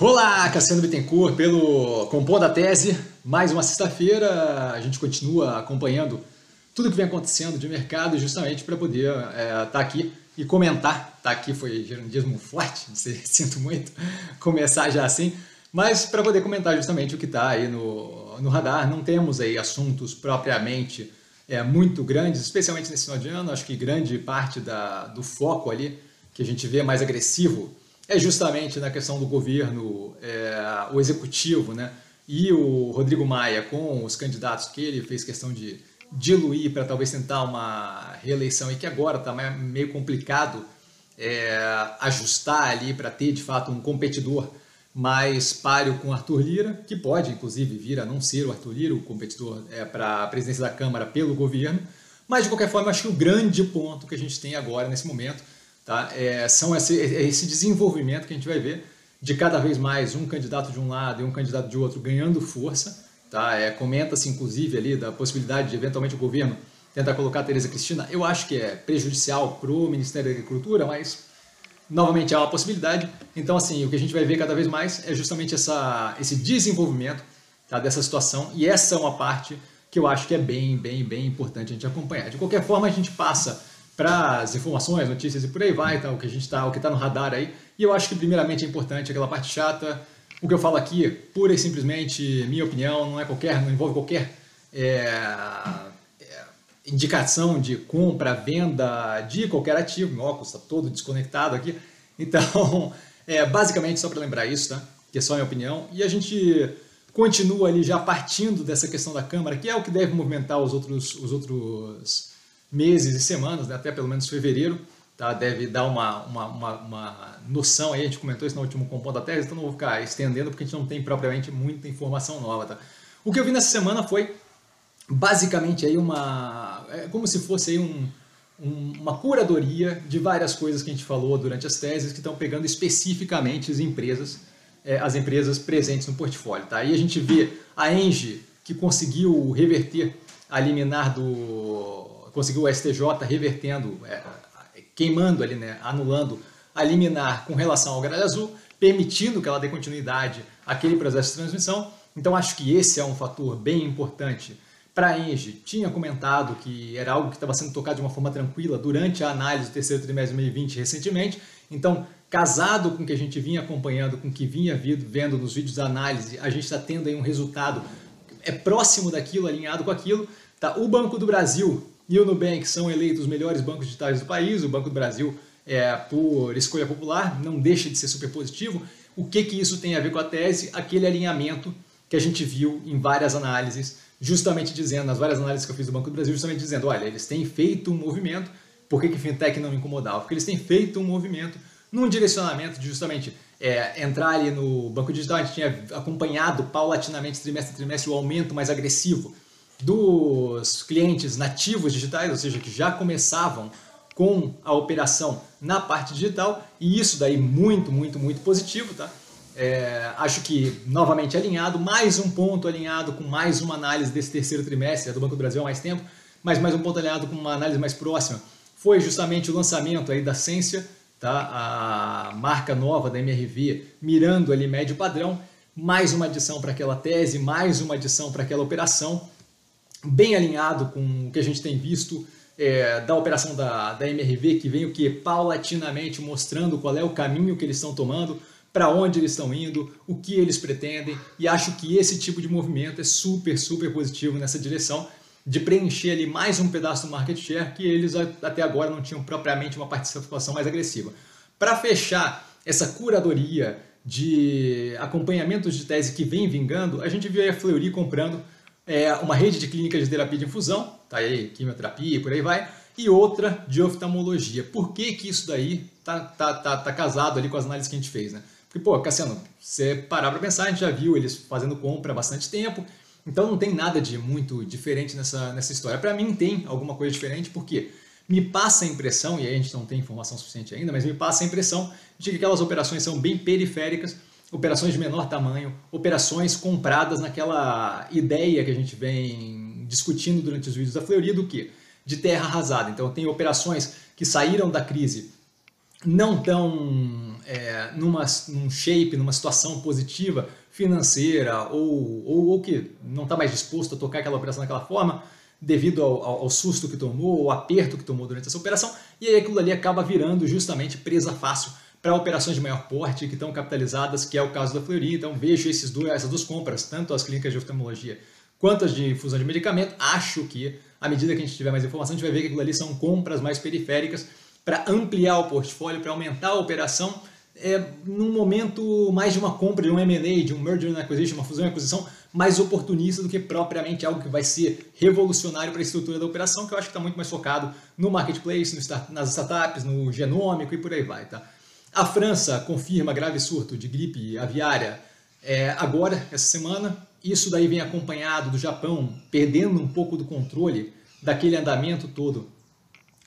Olá, Cassiano Bittencourt, pelo Compondo a Tese. Mais uma sexta-feira, a gente continua acompanhando tudo que vem acontecendo de mercado justamente para poder estar é, tá aqui e comentar. Tá aqui foi gerundismo forte, sinto muito começar já assim, mas para poder comentar justamente o que está aí no, no radar. Não temos aí assuntos propriamente é, muito grandes, especialmente nesse final de ano. Acho que grande parte da, do foco ali que a gente vê mais agressivo é justamente na questão do governo, é, o executivo, né? E o Rodrigo Maia, com os candidatos que ele fez questão de diluir para talvez tentar uma reeleição e que agora está meio complicado é, ajustar ali para ter de fato um competidor mais páreo com Arthur Lira, que pode inclusive vir a não ser o Arthur Lira, o competidor é, para a presidência da Câmara pelo governo. Mas de qualquer forma, acho que o grande ponto que a gente tem agora nesse momento Tá? É, são esse, esse desenvolvimento que a gente vai ver de cada vez mais um candidato de um lado e um candidato de outro ganhando força. Tá? É, Comenta-se, inclusive, ali da possibilidade de, eventualmente, o governo tentar colocar a Tereza Cristina. Eu acho que é prejudicial para o Ministério da Agricultura, mas, novamente, é uma possibilidade. Então, assim, o que a gente vai ver cada vez mais é justamente essa, esse desenvolvimento tá, dessa situação. E essa é uma parte que eu acho que é bem, bem, bem importante a gente acompanhar. De qualquer forma, a gente passa para as informações, notícias e por aí vai, tá, o que a gente está, o que está no radar aí. E eu acho que primeiramente é importante aquela parte chata. O que eu falo aqui, pura e simplesmente minha opinião, não é qualquer, não envolve qualquer é, é, indicação de compra, venda de qualquer ativo. Meu óculos está todo desconectado aqui. Então, é, basicamente só para lembrar isso, tá? Que é só minha opinião. E a gente continua ali já partindo dessa questão da Câmara, que é o que deve movimentar os outros, os outros meses e semanas, né, até pelo menos fevereiro, tá, deve dar uma, uma, uma, uma, noção aí, a gente comentou isso no último compondo da tese, então não vou ficar estendendo porque a gente não tem propriamente muita informação nova. Tá? O que eu vi nessa semana foi basicamente aí uma, é como se fosse aí um, um, uma curadoria de várias coisas que a gente falou durante as teses que estão pegando especificamente as empresas, é, as empresas presentes no portfólio. Tá? A gente vê a Engie que conseguiu reverter a liminar do conseguiu o STJ revertendo, é, queimando ali, né, anulando a liminar com relação ao gralha azul, permitindo que ela dê continuidade àquele processo de transmissão. Então acho que esse é um fator bem importante para a Engie. Tinha comentado que era algo que estava sendo tocado de uma forma tranquila durante a análise do terceiro trimestre de 2020 recentemente. Então, casado com o que a gente vinha acompanhando, com o que vinha vendo nos vídeos da análise, a gente está tendo aí um resultado é próximo daquilo, alinhado com aquilo. Tá? O Banco do Brasil e o Nubank são eleitos os melhores bancos digitais do país, o Banco do Brasil é, por escolha popular, não deixa de ser super positivo. O que, que isso tem a ver com a tese? Aquele alinhamento que a gente viu em várias análises, justamente dizendo, nas várias análises que eu fiz do Banco do Brasil, justamente dizendo, olha, eles têm feito um movimento, por que, que fintech não incomodava? Porque eles têm feito um movimento num direcionamento de justamente é, entrar ali no banco digital, a gente tinha acompanhado paulatinamente, trimestre a trimestre, o aumento mais agressivo dos clientes nativos digitais, ou seja, que já começavam com a operação na parte digital, e isso daí muito, muito, muito positivo, tá? É, acho que novamente alinhado, mais um ponto alinhado com mais uma análise desse terceiro trimestre do Banco do Brasil há mais tempo, mas mais um ponto alinhado com uma análise mais próxima foi justamente o lançamento aí da Sensia, tá? a marca nova da MRV, mirando ali médio padrão, mais uma adição para aquela tese, mais uma adição para aquela operação, bem alinhado com o que a gente tem visto é, da operação da, da MRV, que vem o que paulatinamente mostrando qual é o caminho que eles estão tomando, para onde eles estão indo, o que eles pretendem, e acho que esse tipo de movimento é super, super positivo nessa direção de preencher ali mais um pedaço do market share que eles até agora não tinham propriamente uma participação mais agressiva. Para fechar essa curadoria de acompanhamentos de tese que vem vingando, a gente viu a Fleury comprando é, uma rede de clínicas de terapia de infusão, tá aí, quimioterapia e por aí vai, e outra de oftalmologia. Por que, que isso daí tá, tá, tá, tá casado ali com as análises que a gente fez, né? Porque, pô, Cassiano, você parar para pensar, a gente já viu eles fazendo compra há bastante tempo, então não tem nada de muito diferente nessa, nessa história. Para mim tem alguma coisa diferente, porque me passa a impressão, e aí a gente não tem informação suficiente ainda, mas me passa a impressão de que aquelas operações são bem periféricas operações de menor tamanho, operações compradas naquela ideia que a gente vem discutindo durante os vídeos da Fleury do que? De terra arrasada. Então tem operações que saíram da crise não tão é, numa, num shape, numa situação positiva, financeira, ou, ou, ou que não está mais disposto a tocar aquela operação daquela forma, devido ao, ao, ao, susto que tomou, ao aperto que tomou durante essa operação, e aí aquilo ali acaba virando justamente presa fácil para operações de maior porte que estão capitalizadas, que é o caso da Fleury. Então vejo esses dois, essas duas compras, tanto as clínicas de oftalmologia quanto as de infusão de medicamento. Acho que, à medida que a gente tiver mais informação, a gente vai ver que aquilo ali são compras mais periféricas para ampliar o portfólio, para aumentar a operação, é, num momento mais de uma compra, de um M&A, de um merger and acquisition, uma fusão e aquisição, mais oportunista do que propriamente algo que vai ser revolucionário para a estrutura da operação, que eu acho que está muito mais focado no marketplace, no start, nas startups, no genômico e por aí vai. Tá? A França confirma grave surto de gripe aviária é, agora, essa semana. Isso daí vem acompanhado do Japão perdendo um pouco do controle daquele andamento todo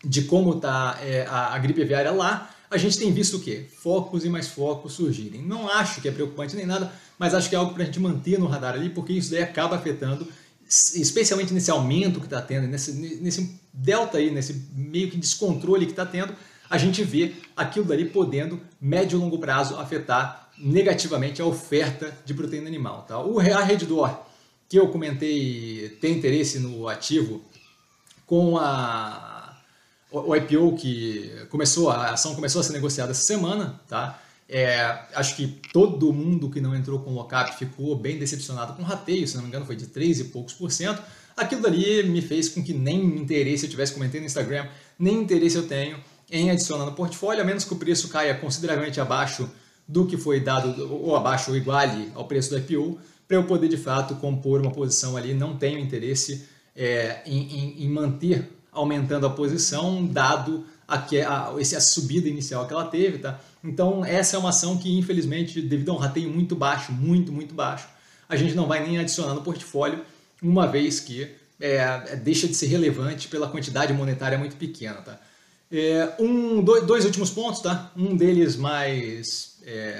de como está é, a, a, gripe aviária lá. A gente tem visto o quê? Focos e mais focos surgirem. Não acho que é preocupante nem nada, mas acho que é algo para a gente manter no radar ali, porque isso daí acaba afetando, especialmente nesse aumento que está tendo, nesse, nesse delta aí, nesse meio que descontrole que está tendo, a gente vê aquilo dali podendo, médio e longo prazo, afetar negativamente a oferta de proteína animal. Tá? O a Reddor, que eu comentei, tem interesse no ativo com a, o IPO que começou, a ação começou a ser negociada essa semana, tá? É, acho que todo mundo que não entrou com o lockup ficou bem decepcionado com o rateio, se não me engano foi de 3 e poucos por cento. Aquilo dali me fez com que nem interesse eu tivesse comentando no Instagram, nem interesse eu tenho em adicionar no portfólio, a menos que o preço caia consideravelmente abaixo do que foi dado, ou abaixo ou iguale ao preço do IPO, para eu poder de fato compor uma posição ali. Não tenho interesse é, em, em, em, manter aumentando a posição, dado a, que, a, essa subida inicial que ela teve. Tá? Então, essa é uma ação que, infelizmente, devido a um rateio muito baixo, muito, muito baixo, a gente não vai nem adicionar no portfólio, uma vez que é, deixa de ser relevante pela quantidade monetária muito pequena. Tá? É, um, dois, dois, últimos pontos, tá? Um deles mais é,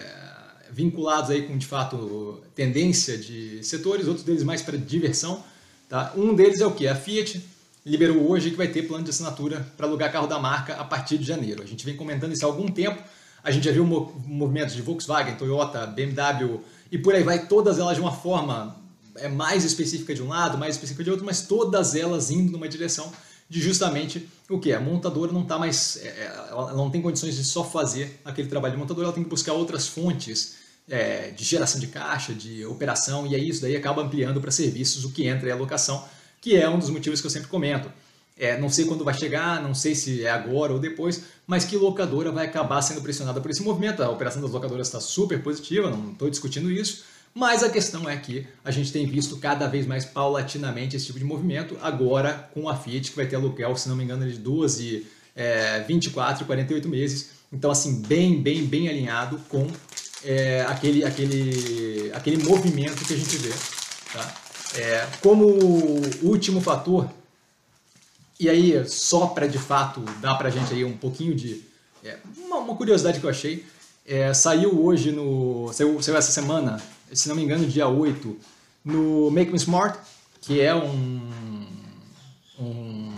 vinculados aí com, de fato, tendência de setores, outros deles mais para diversão, tá? Um deles é o que? A Fiat liberou hoje que vai ter plano de assinatura para alugar carro da marca a partir de janeiro. A gente vem comentando isso há algum tempo, a gente já viu movimentos de Volkswagen, Toyota, BMW e por aí vai, todas elas de uma forma é mais específica de um lado, mais específica de outro, mas todas elas indo numa direção de justamente o que? A montadora não está mais. É, é, ela não tem condições de só fazer aquele trabalho de montadora, ela tem que buscar outras fontes é, de geração de caixa, de operação, e aí isso daí acaba ampliando para serviços o que entra em alocação, que é um dos motivos que eu sempre comento. É, não sei quando vai chegar, não sei se é agora ou depois, mas que locadora vai acabar sendo pressionada por esse movimento. A operação das locadoras está super positiva, não estou discutindo isso, mas a questão é que a gente tem visto cada vez mais paulatinamente esse tipo de movimento, agora com a Fiat, que vai ter aluguel, se não me engano, de 12, é, 24 e 48 meses. Então, assim, bem, bem, bem alinhado com é, aquele, aquele, aquele movimento que a gente vê. Tá? É, como último fator, e aí só para de fato dar para a gente aí um pouquinho de é, uma, uma, curiosidade que eu achei, é, saiu hoje no saiu, saiu essa semana se não me engano, dia 8, no Make Me Smart, que é um, um,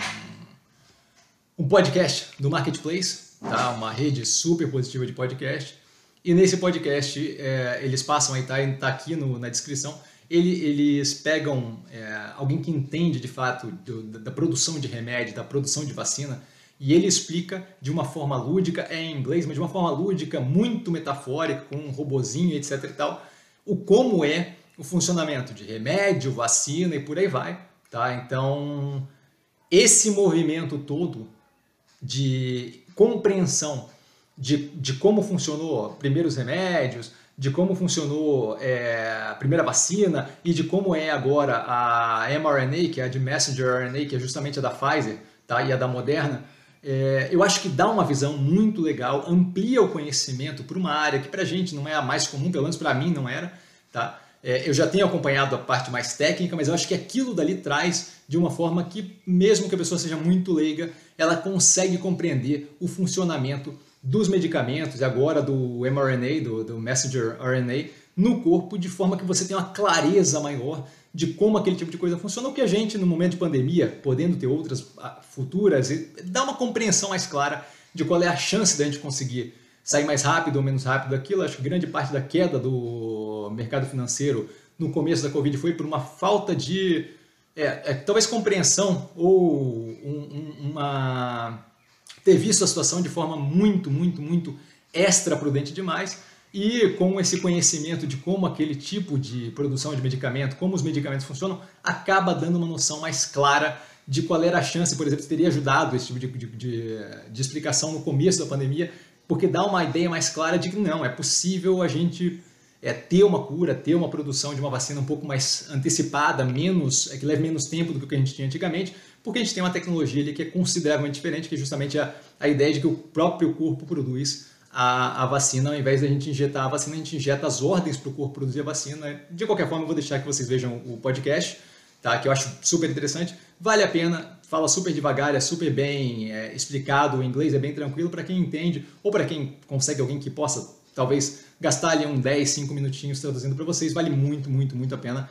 um podcast do Marketplace, tá? uma rede super positiva de podcast. E nesse podcast, é, eles passam aí, tá, tá aqui no, na descrição, ele, eles pegam é, alguém que entende de fato do, da produção de remédio, da produção de vacina, e ele explica de uma forma lúdica, é em inglês, mas de uma forma lúdica, muito metafórica, com um robozinho, etc e tal, o como é o funcionamento de remédio, vacina e por aí vai. Tá? Então, esse movimento todo de compreensão de, de como funcionou primeiro os remédios, de como funcionou é, a primeira vacina e de como é agora a mRNA, que é a de messenger RNA, que é justamente a da Pfizer tá? e a da Moderna, é, eu acho que dá uma visão muito legal, amplia o conhecimento para uma área que para a gente não é a mais comum, pelo menos para mim não era. Tá? É, eu já tenho acompanhado a parte mais técnica, mas eu acho que aquilo dali traz de uma forma que, mesmo que a pessoa seja muito leiga, ela consegue compreender o funcionamento dos medicamentos, e agora do mRNA, do, do messenger RNA, no corpo, de forma que você tenha uma clareza maior de como aquele tipo de coisa funciona, o que a gente, no momento de pandemia, podendo ter outras ah, futuras, dá uma compreensão mais clara de qual é a chance da gente conseguir sair mais rápido ou menos rápido daquilo. Acho que grande parte da queda do mercado financeiro no começo da Covid foi por uma falta de é, é, talvez compreensão ou um, um, uma ter visto a situação de forma muito, muito, muito extra prudente demais e com esse conhecimento de como aquele tipo de produção de medicamento, como os medicamentos funcionam, acaba dando uma noção mais clara de qual era a chance, por exemplo, se teria ajudado esse tipo de, de, de, de explicação no começo da pandemia, porque dá uma ideia mais clara de que não, é possível a gente é, ter uma cura, ter uma produção de uma vacina um pouco mais antecipada, menos, é, que leve menos tempo do que a gente tinha antigamente, porque a gente tem uma tecnologia ali que é consideravelmente diferente, que é justamente a, a ideia de que o próprio corpo produz a, a vacina, ao invés da gente injetar a vacina, a gente injeta as ordens para o corpo produzir a vacina. De qualquer forma, eu vou deixar que vocês vejam o podcast, tá? que eu acho super interessante. Vale a pena, fala super devagar, é super bem é, explicado, o inglês é bem tranquilo para quem entende, ou para quem consegue alguém que possa, talvez, gastar ali um 10, 5 minutinhos traduzindo para vocês, vale muito, muito, muito a pena.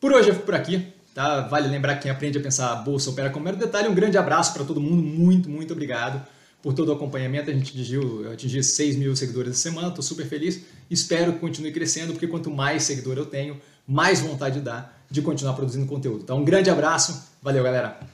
Por hoje eu fico por aqui, tá? Vale lembrar que quem aprende a pensar a bolsa opera como mero detalhe. Um grande abraço para todo mundo, muito, muito obrigado por todo o acompanhamento. A gente atingiu, atingi 6 mil seguidores essa semana, estou super feliz. Espero que continue crescendo, porque quanto mais seguidor eu tenho, mais vontade dá de continuar produzindo conteúdo. Então, um grande abraço, valeu galera!